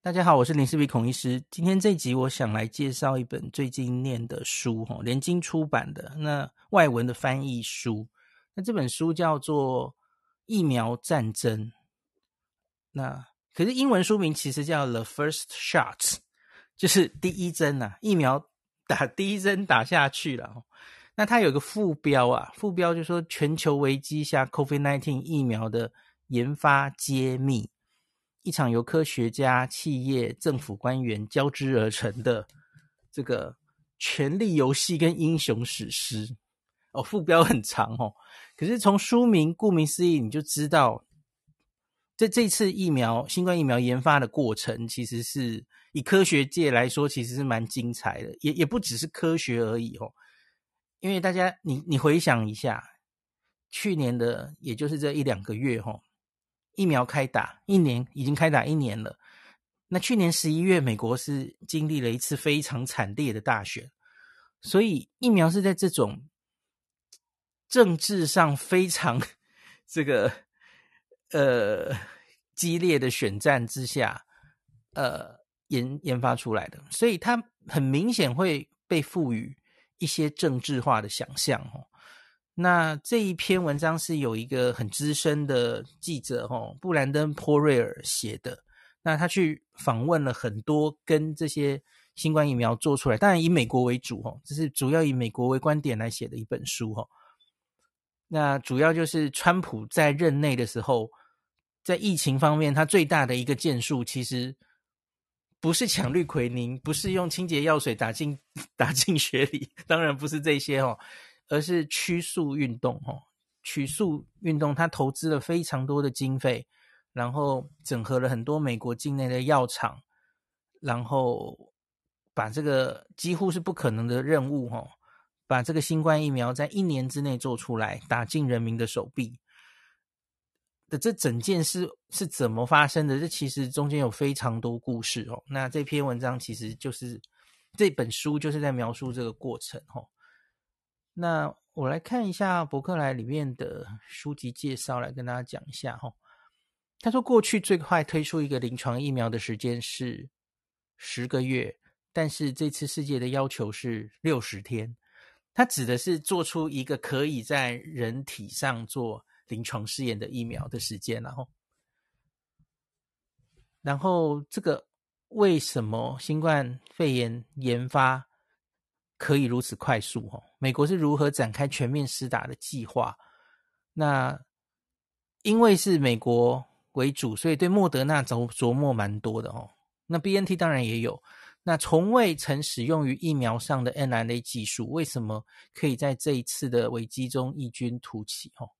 大家好，我是林世璧孔医师。今天这集我想来介绍一本最近念的书，哈，联经出版的那外文的翻译书。那这本书叫做《疫苗战争》，那可是英文书名其实叫《The First Shot》，就是第一针呐、啊，疫苗打第一针打下去了。那它有个副标啊，副标就说全球危机下 COVID-19 疫苗的研发揭秘。一场由科学家、企业、政府官员交织而成的这个权力游戏跟英雄史诗哦，副标很长哦。可是从书名顾名思义，你就知道这这次疫苗新冠疫苗研发的过程，其实是以科学界来说，其实是蛮精彩的。也也不只是科学而已哦，因为大家你你回想一下，去年的也就是这一两个月哦。疫苗开打一年，已经开打一年了。那去年十一月，美国是经历了一次非常惨烈的大选，所以疫苗是在这种政治上非常这个呃激烈的选战之下，呃研研发出来的，所以它很明显会被赋予一些政治化的想象哦。那这一篇文章是有一个很资深的记者哦，布兰登·波瑞尔写的。那他去访问了很多跟这些新冠疫苗做出来，当然以美国为主哦，这是主要以美国为观点来写的一本书哦。那主要就是川普在任内的时候，在疫情方面，他最大的一个建树其实不是抢氯喹宁，不是用清洁药水打进 打进血里，当然不是这些哦。而是曲速运动，哦，曲速运动，它投资了非常多的经费，然后整合了很多美国境内的药厂，然后把这个几乎是不可能的任务，哦，把这个新冠疫苗在一年之内做出来，打进人民的手臂的这整件事是怎么发生的？这其实中间有非常多故事哦。那这篇文章其实就是这本书就是在描述这个过程，哦。那我来看一下博客来里面的书籍介绍，来跟大家讲一下哈。他说，过去最快推出一个临床疫苗的时间是十个月，但是这次世界的要求是六十天。他指的是做出一个可以在人体上做临床试验的疫苗的时间，然后，然后这个为什么新冠肺炎研发可以如此快速哦？美国是如何展开全面施打的计划？那因为是美国为主，所以对莫德纳琢琢磨蛮多的哦。那 BNT 当然也有。那从未曾使用于疫苗上的 mRNA 技术，为什么可以在这一次的危机中异军突起？哦，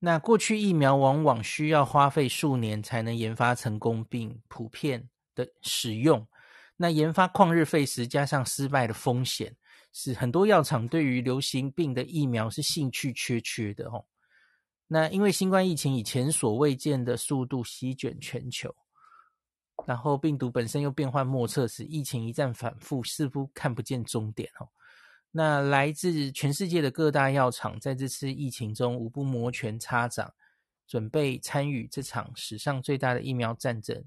那过去疫苗往往需要花费数年才能研发成功并普遍的使用。那研发旷日费时，加上失败的风险，使很多药厂对于流行病的疫苗是兴趣缺缺的哦。那因为新冠疫情以前所未见的速度席卷全球，然后病毒本身又变幻莫测，使疫情一再反复，似乎看不见终点哦。那来自全世界的各大药厂在这次疫情中无不摩拳擦掌，准备参与这场史上最大的疫苗战争。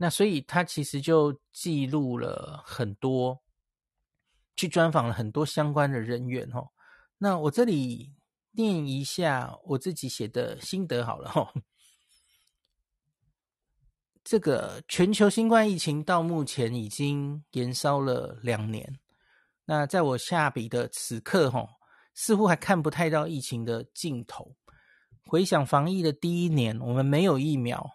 那所以他其实就记录了很多，去专访了很多相关的人员哦。那我这里念一下我自己写的心得好了哦。这个全球新冠疫情到目前已经延烧了两年。那在我下笔的此刻哦，似乎还看不太到疫情的尽头。回想防疫的第一年，我们没有疫苗，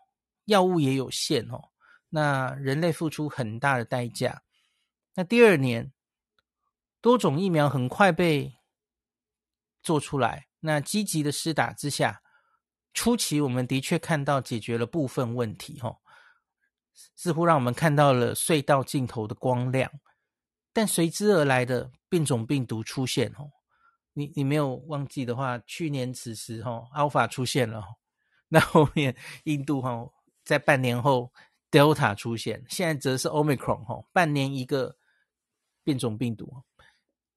药物也有限哦。那人类付出很大的代价。那第二年，多种疫苗很快被做出来。那积极的施打之下，初期我们的确看到解决了部分问题，哈，似乎让我们看到了隧道尽头的光亮。但随之而来的变种病毒出现，哦，你你没有忘记的话，去年此时，吼，Alpha 出现了，那后面印度，哈，在半年后。Delta 出现，现在则是 Omicron 哈，半年一个变种病毒，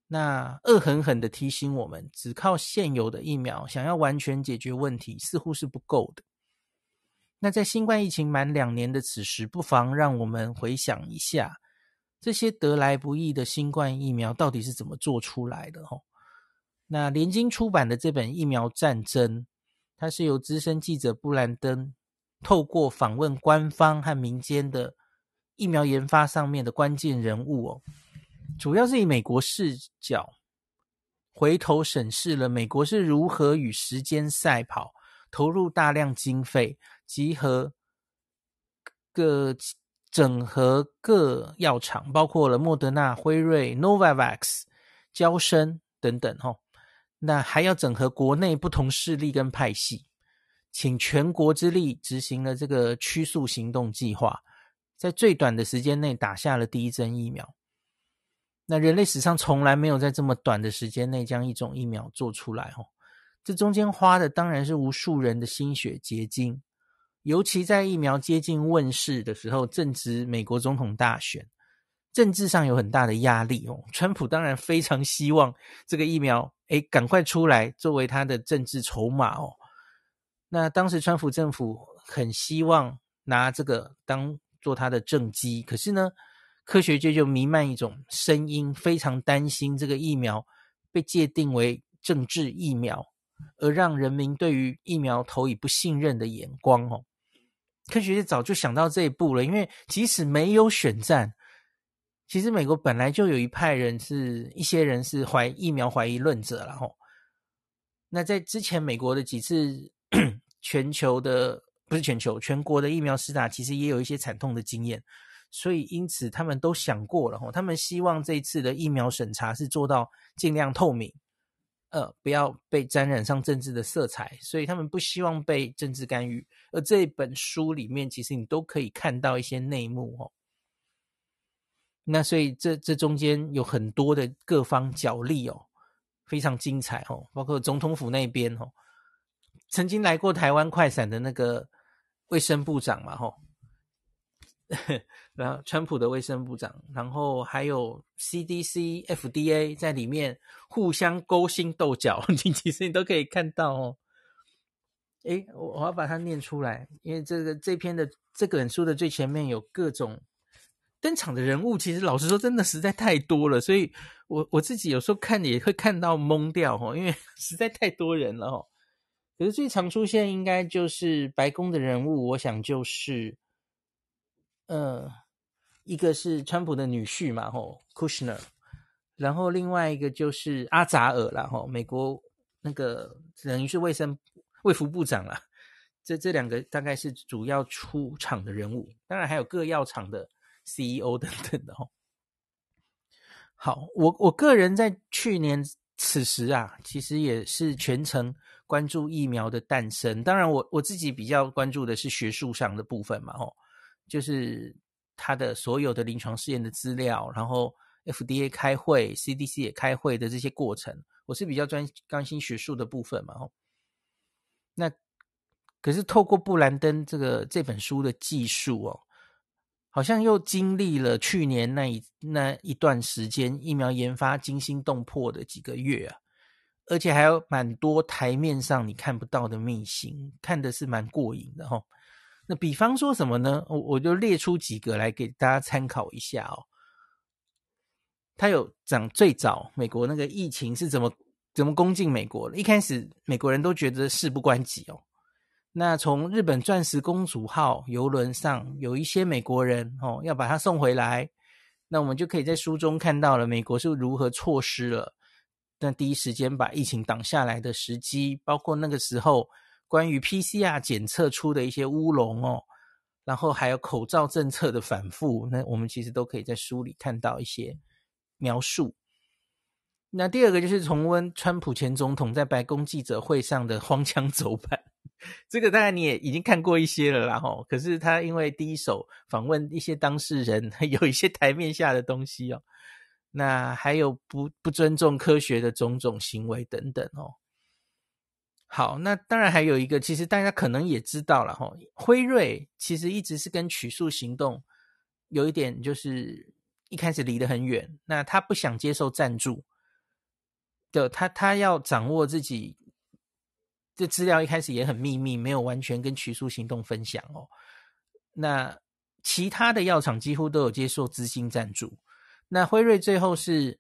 那恶狠狠的提醒我们，只靠现有的疫苗想要完全解决问题，似乎是不够的。那在新冠疫情满两年的此时，不妨让我们回想一下，这些得来不易的新冠疫苗到底是怎么做出来的？哦，那联经出版的这本《疫苗战争》，它是由资深记者布兰登透过访问官方和民间的疫苗研发上面的关键人物哦，主要是以美国视角回头审视了美国是如何与时间赛跑，投入大量经费。集合各整合各药厂，包括了莫德纳、辉瑞、Novavax、交生等等，吼。那还要整合国内不同势力跟派系，请全国之力执行了这个曲速行动计划，在最短的时间内打下了第一针疫苗。那人类史上从来没有在这么短的时间内将一种疫苗做出来，哦。这中间花的当然是无数人的心血结晶。尤其在疫苗接近问世的时候，正值美国总统大选，政治上有很大的压力哦。川普当然非常希望这个疫苗，诶，赶快出来作为他的政治筹码哦。那当时川普政府很希望拿这个当做他的政绩，可是呢，科学界就弥漫一种声音，非常担心这个疫苗被界定为政治疫苗，而让人民对于疫苗投以不信任的眼光哦。科学界早就想到这一步了，因为即使没有选战，其实美国本来就有一派人是一些人是怀疫苗怀疑论者了吼。那在之前美国的几次 全球的不是全球全国的疫苗施打，其实也有一些惨痛的经验，所以因此他们都想过了吼，他们希望这次的疫苗审查是做到尽量透明。呃，不要被沾染上政治的色彩，所以他们不希望被政治干预。而这本书里面，其实你都可以看到一些内幕哦。那所以这这中间有很多的各方角力哦，非常精彩哦。包括总统府那边哦，曾经来过台湾快闪的那个卫生部长嘛，吼。然后，川普的卫生部长，然后还有 CDC、FDA 在里面互相勾心斗角，你其实你都可以看到哦。诶，我我要把它念出来，因为这个这篇的这本书的最前面有各种登场的人物，其实老实说，真的实在太多了，所以我我自己有时候看也会看到懵掉哦，因为 实在太多人了哦。可是最常出现应该就是白宫的人物，我想就是。呃，一个是川普的女婿嘛，吼，Kushner，然后另外一个就是阿扎尔啦，吼，美国那个等于是卫生卫福部长啦，这这两个大概是主要出场的人物，当然还有各药厂的 CEO 等等的吼。好，我我个人在去年此时啊，其实也是全程关注疫苗的诞生，当然我我自己比较关注的是学术上的部分嘛，吼。就是他的所有的临床试验的资料，然后 FDA 开会，CDC 也开会的这些过程，我是比较专关心学术的部分嘛。吼，那可是透过布兰登这个这本书的技术哦，好像又经历了去年那一那一段时间疫苗研发惊心动魄的几个月啊，而且还有蛮多台面上你看不到的秘辛，看的是蛮过瘾的吼。那比方说什么呢？我我就列出几个来给大家参考一下哦。他有讲最早美国那个疫情是怎么怎么攻进美国的。一开始美国人都觉得事不关己哦。那从日本钻石公主号游轮上有一些美国人哦要把它送回来，那我们就可以在书中看到了美国是如何错失了那第一时间把疫情挡下来的时机，包括那个时候。关于 PCR 检测出的一些乌龙哦，然后还有口罩政策的反复，那我们其实都可以在书里看到一些描述。那第二个就是重温川普前总统在白宫记者会上的荒腔走板，这个当然你也已经看过一些了啦吼。可是他因为第一手访问一些当事人，有一些台面下的东西哦。那还有不不尊重科学的种种行为等等哦。好，那当然还有一个，其实大家可能也知道了哈，辉瑞其实一直是跟曲速行动有一点，就是一开始离得很远。那他不想接受赞助，的他他要掌握自己这资料一开始也很秘密，没有完全跟曲速行动分享哦。那其他的药厂几乎都有接受资金赞助。那辉瑞最后是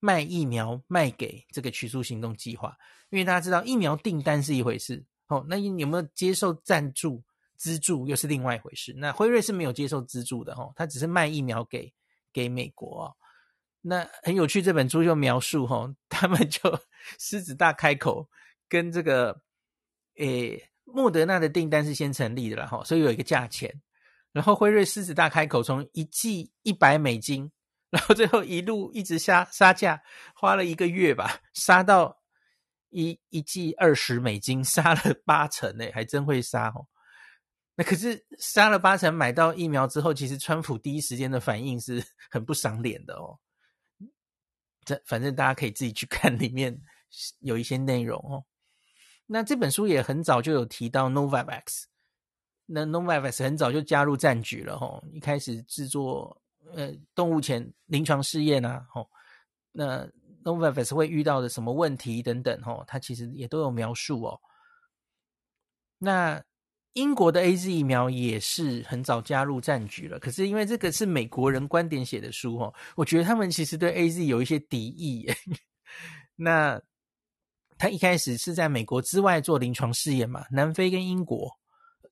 卖疫苗卖给这个曲速行动计划，因为大家知道疫苗订单是一回事哦，那你有没有接受赞助资助又是另外一回事。那辉瑞是没有接受资助的哦，他只是卖疫苗给给美国哦。那很有趣，这本书就描述哦，他们就 狮子大开口跟这个。诶，莫德纳的订单是先成立的了哈，所以有一个价钱，然后辉瑞狮子大开口，从一剂一百美金，然后最后一路一直杀杀价，花了一个月吧，杀到一一剂二十美金，杀了八成诶，还真会杀哦。那可是杀了八成，买到疫苗之后，其实川普第一时间的反应是很不赏脸的哦。这反正大家可以自己去看，里面有一些内容哦。那这本书也很早就有提到 Novavax，那 Novavax 很早就加入战局了吼，一开始制作呃动物前临床试验啊吼，那 nova 会遇到的什么问题等等吼，它其实也都有描述哦。那英国的 AZ 疫苗也是很早加入战局了，可是因为这个是美国人观点写的书哦，我觉得他们其实对 AZ 有一些敌意。那他一开始是在美国之外做临床试验嘛，南非跟英国，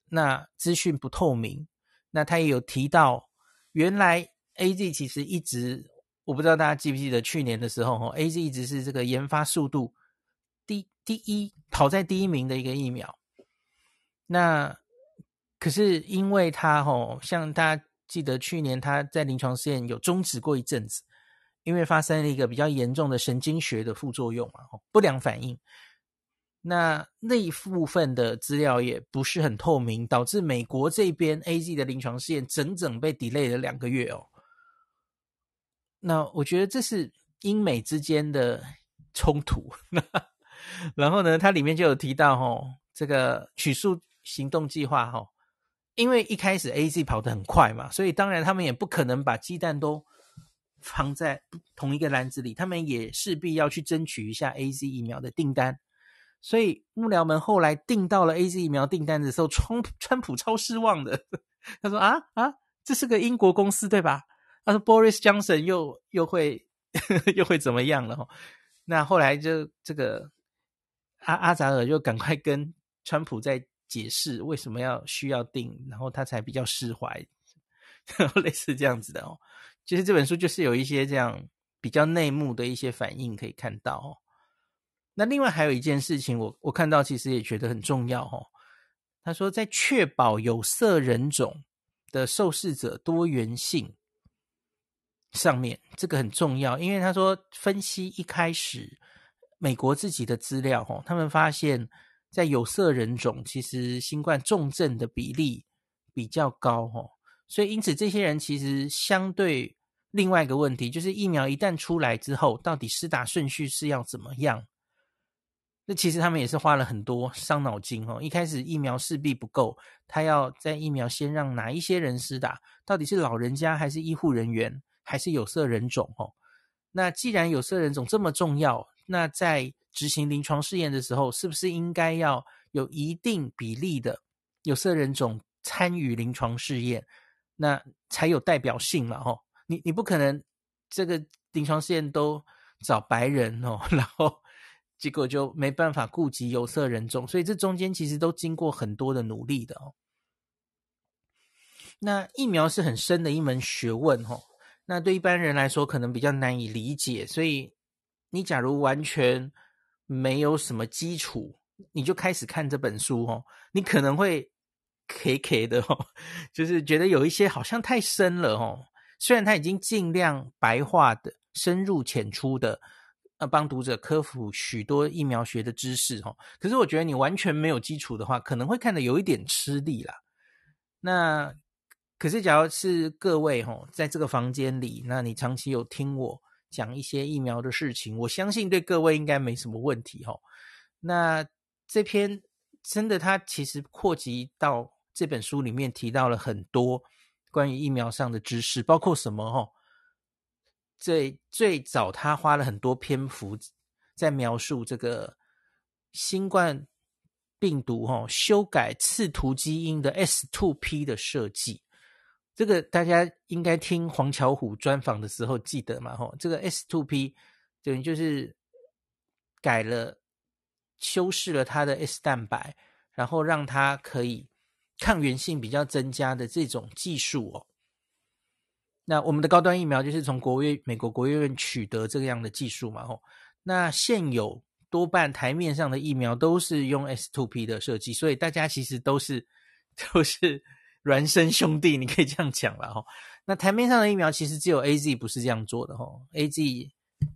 那资讯不透明。那他也有提到，原来 AZ 其实一直，我不知道大家记不记得去年的时候，哈，AZ 一直是这个研发速度第第一，跑在第一名的一个疫苗。那可是因为他，哈，像大家记得去年他在临床试验有终止过一阵子。因为发生了一个比较严重的神经学的副作用嘛，不良反应。那那一部分的资料也不是很透明，导致美国这边 AZ 的临床试验整整被 delay 了两个月哦。那我觉得这是英美之间的冲突。然后呢，它里面就有提到哦，这个取数行动计划哈，因为一开始 AZ 跑得很快嘛，所以当然他们也不可能把鸡蛋都。放在同一个篮子里，他们也势必要去争取一下 AZ 疫苗的订单。所以幕僚们后来订到了 AZ 疫苗订单的时候，川川普超失望的。他说：“啊啊，这是个英国公司对吧？”他说：“Boris Johnson 又又会 又会怎么样了？”那后来就这个阿阿扎尔就赶快跟川普在解释为什么要需要定，然后他才比较释怀，然后类似这样子的哦。其实这本书就是有一些这样比较内幕的一些反应可以看到哦。那另外还有一件事情，我我看到其实也觉得很重要哦。他说，在确保有色人种的受试者多元性上面，这个很重要，因为他说分析一开始美国自己的资料哦，他们发现，在有色人种其实新冠重症的比例比较高哦。所以，因此，这些人其实相对另外一个问题，就是疫苗一旦出来之后，到底施打顺序是要怎么样？那其实他们也是花了很多伤脑筋哦。一开始疫苗势必不够，他要在疫苗先让哪一些人施打？到底是老人家，还是医护人员，还是有色人种？哦，那既然有色人种这么重要，那在执行临床试验的时候，是不是应该要有一定比例的有色人种参与临床试验？那才有代表性嘛，吼，你你不可能这个临床试验都找白人哦，然后结果就没办法顾及有色人种，所以这中间其实都经过很多的努力的哦。那疫苗是很深的一门学问哦，那对一般人来说可能比较难以理解，所以你假如完全没有什么基础，你就开始看这本书哦，你可能会。K K 的哦，就是觉得有一些好像太深了哦。虽然他已经尽量白话的、深入浅出的，呃，帮读者科普许多疫苗学的知识哦，可是我觉得你完全没有基础的话，可能会看得有一点吃力啦。那可是，假如是各位哦，在这个房间里，那你长期有听我讲一些疫苗的事情，我相信对各位应该没什么问题哦。那这篇真的，它其实扩及到。这本书里面提到了很多关于疫苗上的知识，包括什么？哦，最最早他花了很多篇幅在描述这个新冠病毒哈修改刺突基因的 S2P 的设计。这个大家应该听黄巧虎专访的时候记得嘛？吼，这个 S2P 等于就是改了、修饰了它的 S 蛋白，然后让它可以抗原性比较增加的这种技术哦。那我们的高端疫苗就是从国院美国国卫院取得这样的技术嘛？吼，那现有多半台面上的疫苗都是用 S2P 的设计，所以大家其实都是都是。孪生兄弟，你可以这样讲了哈。那台面上的疫苗其实只有 AZ 不是这样做的哈。AZ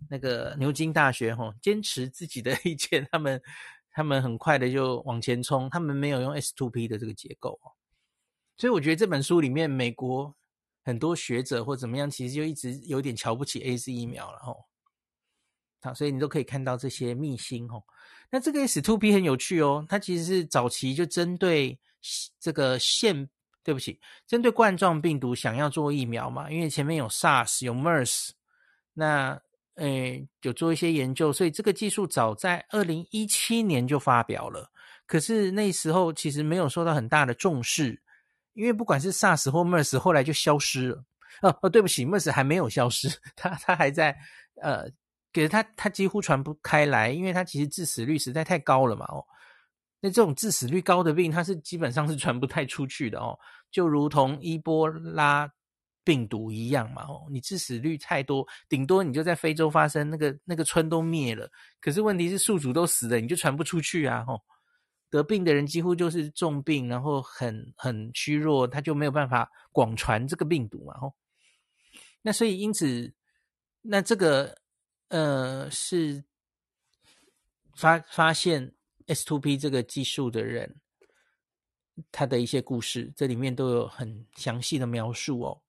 那个牛津大学哈，坚持自己的意见，他们他们很快的就往前冲，他们没有用 S two P 的这个结构。所以我觉得这本书里面，美国很多学者或怎么样，其实就一直有点瞧不起 AZ 疫苗了哈。好，所以你都可以看到这些秘辛哈。那这个 S two P 很有趣哦，它其实是早期就针对这个腺。对不起，针对冠状病毒想要做疫苗嘛？因为前面有 SARS 有 MERS，那诶有做一些研究，所以这个技术早在二零一七年就发表了。可是那时候其实没有受到很大的重视，因为不管是 SARS 或 MERS，后来就消失了。哦哦，对不起，MERS 还没有消失，它它还在呃，可是它它几乎传不开来，因为它其实致死率实在太高了嘛。哦。那这种致死率高的病，它是基本上是传不太出去的哦，就如同伊波拉病毒一样嘛哦，你致死率太多，顶多你就在非洲发生，那个那个村都灭了。可是问题是宿主都死了，你就传不出去啊哦，得病的人几乎就是重病，然后很很虚弱，他就没有办法广传这个病毒嘛哦。那所以因此，那这个呃是发发现。S2P 这个技术的人，他的一些故事，这里面都有很详细的描述哦。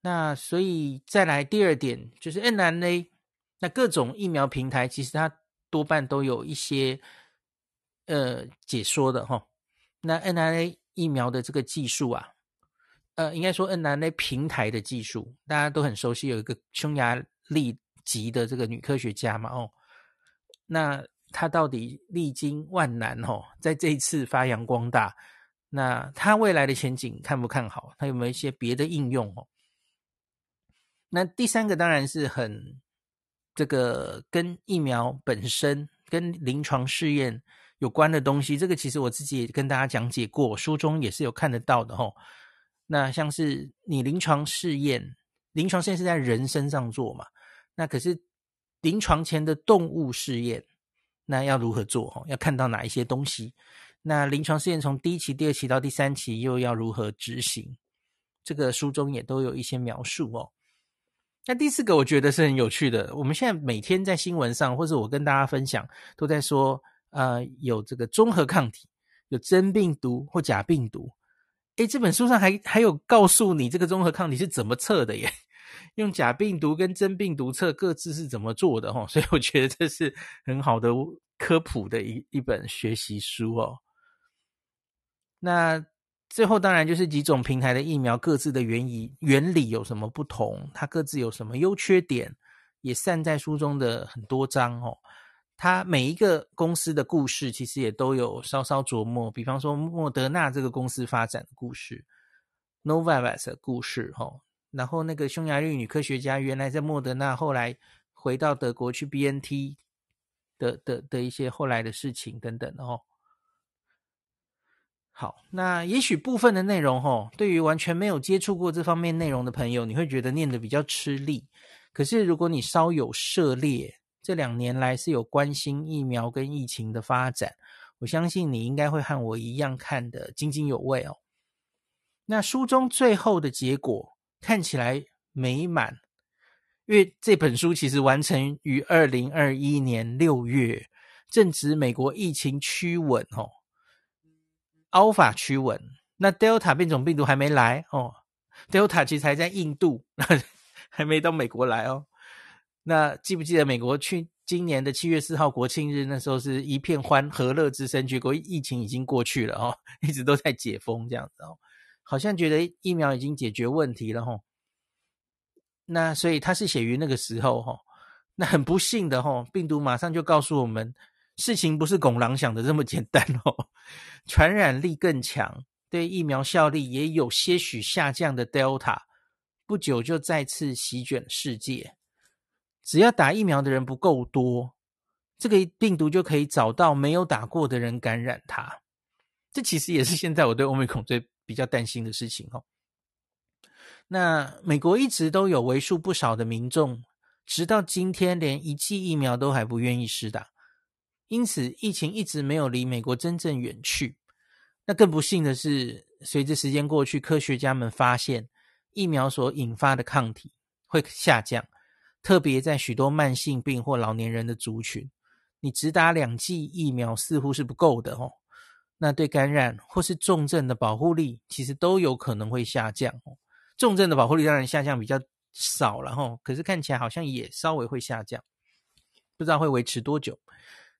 那所以再来第二点，就是 mRNA，那各种疫苗平台其实它多半都有一些呃解说的哈、哦。那 mRNA 疫苗的这个技术啊，呃，应该说 mRNA 平台的技术，大家都很熟悉，有一个匈牙利籍的这个女科学家嘛，哦，那。他到底历经万难哦，在这一次发扬光大，那他未来的前景看不看好？他有没有一些别的应用哦？那第三个当然是很这个跟疫苗本身、跟临床试验有关的东西。这个其实我自己也跟大家讲解过，书中也是有看得到的哦。那像是你临床试验，临床试验是在人身上做嘛？那可是临床前的动物试验。那要如何做？要看到哪一些东西？那临床试验从第一期、第二期到第三期又要如何执行？这个书中也都有一些描述哦。那第四个我觉得是很有趣的。我们现在每天在新闻上，或者我跟大家分享，都在说，呃，有这个中和抗体，有真病毒或假病毒。诶，这本书上还还有告诉你这个中和抗体是怎么测的耶。用假病毒跟真病毒测各自是怎么做的齁，所以我觉得这是很好的科普的一一本学习书哦。那最后当然就是几种平台的疫苗各自的原理原理有什么不同，它各自有什么优缺点，也散在书中的很多章哦。它每一个公司的故事其实也都有稍稍琢磨，比方说莫德纳这个公司发展的故事，Novavax 的故事齁。然后那个匈牙利女科学家原来在莫德纳，后来回到德国去 BNT 的的的一些后来的事情等等哦。好，那也许部分的内容哦，对于完全没有接触过这方面内容的朋友，你会觉得念得比较吃力。可是如果你稍有涉猎，这两年来是有关心疫苗跟疫情的发展，我相信你应该会和我一样看得津津有味哦。那书中最后的结果。看起来美满，因为这本书其实完成于二零二一年六月，正值美国疫情趋稳哦，Alpha 趋稳，那 Delta 变种病毒还没来哦，Delta 其实还在印度，还没到美国来哦。那记不记得美国去今年的七月四号国庆日，那时候是一片欢和乐之声，结果疫情已经过去了哦，一直都在解封这样子哦。好像觉得疫苗已经解决问题了吼，那所以他是写于那个时候吼，那很不幸的吼，病毒马上就告诉我们，事情不是拱狼想的这么简单哦，传染力更强，对疫苗效力也有些许下降的 Delta，不久就再次席卷世界。只要打疫苗的人不够多，这个病毒就可以找到没有打过的人感染它。这其实也是现在我对 Omicron 最比较担心的事情哦。那美国一直都有为数不少的民众，直到今天连一剂疫苗都还不愿意施打，因此疫情一直没有离美国真正远去。那更不幸的是，随着时间过去，科学家们发现疫苗所引发的抗体会下降。特别在许多慢性病或老年人的族群，你只打两剂疫苗似乎是不够的哦。那对感染或是重症的保护力，其实都有可能会下降。重症的保护力当然下降比较少了哈，可是看起来好像也稍微会下降，不知道会维持多久。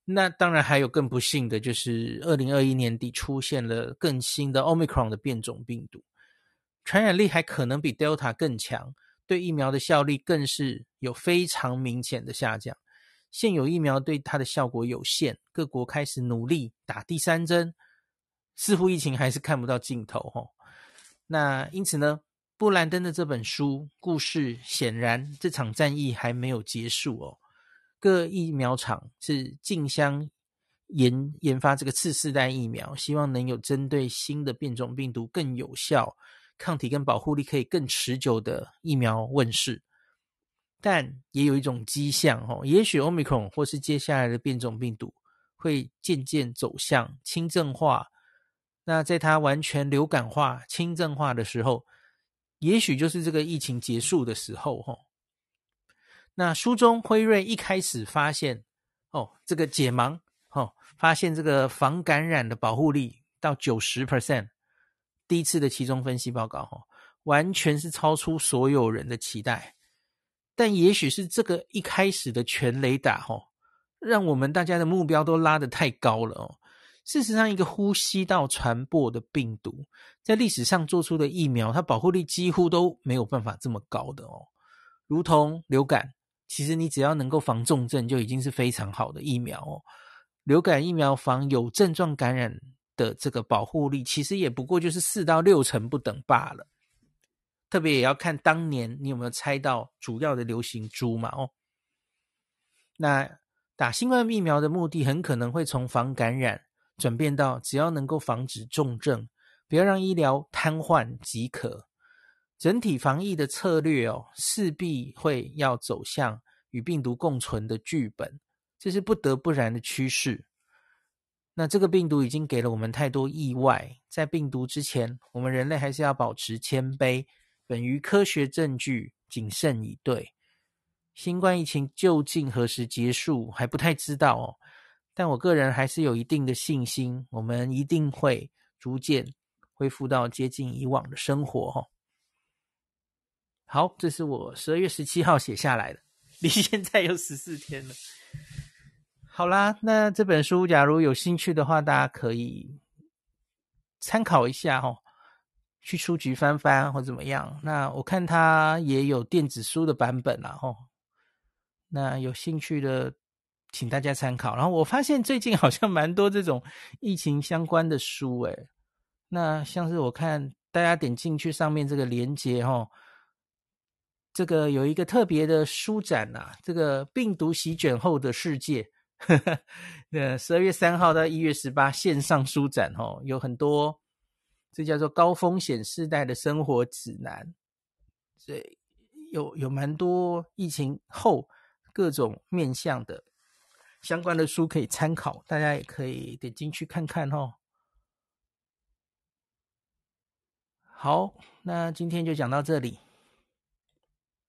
那当然还有更不幸的就是，二零二一年底出现了更新的 Omicron 的变种病毒，传染力还可能比 Delta 更强。对疫苗的效力更是有非常明显的下降，现有疫苗对它的效果有限，各国开始努力打第三针，似乎疫情还是看不到尽头哦。那因此呢，布兰登的这本书故事显然这场战役还没有结束哦。各疫苗厂是竞相研研发这个次世代疫苗，希望能有针对新的变种病毒更有效。抗体跟保护力可以更持久的疫苗问世，但也有一种迹象哦，也许 Omicron 或是接下来的变种病毒会渐渐走向轻症化。那在它完全流感化、轻症化的时候，也许就是这个疫情结束的时候哈。那书中辉瑞一开始发现哦，这个解盲哦，发现这个防感染的保护力到九十 percent。第一次的期中分析报告，哈，完全是超出所有人的期待。但也许是这个一开始的全垒打，哈，让我们大家的目标都拉得太高了哦。事实上，一个呼吸道传播的病毒，在历史上做出的疫苗，它保护力几乎都没有办法这么高的哦。如同流感，其实你只要能够防重症，就已经是非常好的疫苗哦。流感疫苗防有症状感染的这个保护力其实也不过就是四到六成不等罢了，特别也要看当年你有没有猜到主要的流行株嘛？哦，那打新冠疫苗的目的很可能会从防感染转变到只要能够防止重症，不要让医疗瘫痪即可。整体防疫的策略哦，势必会要走向与病毒共存的剧本，这是不得不然的趋势。那这个病毒已经给了我们太多意外，在病毒之前，我们人类还是要保持谦卑，本于科学证据，谨慎以对。新冠疫情究竟何时结束，还不太知道哦。但我个人还是有一定的信心，我们一定会逐渐恢复到接近以往的生活哦。好，这是我十二月十七号写下来的，离现在有十四天了。好啦，那这本书假如有兴趣的话，大家可以参考一下哦，去书局翻翻或怎么样。那我看它也有电子书的版本啦，吼。那有兴趣的，请大家参考。然后我发现最近好像蛮多这种疫情相关的书，诶。那像是我看大家点进去上面这个连结，吼，这个有一个特别的书展呐，这个病毒席卷后的世界。呵呵，那十二月三号到一月十八线上书展哦，有很多，这叫做高风险世代的生活指南，所以有有蛮多疫情后各种面向的相关的书可以参考，大家也可以点进去看看哦。好，那今天就讲到这里。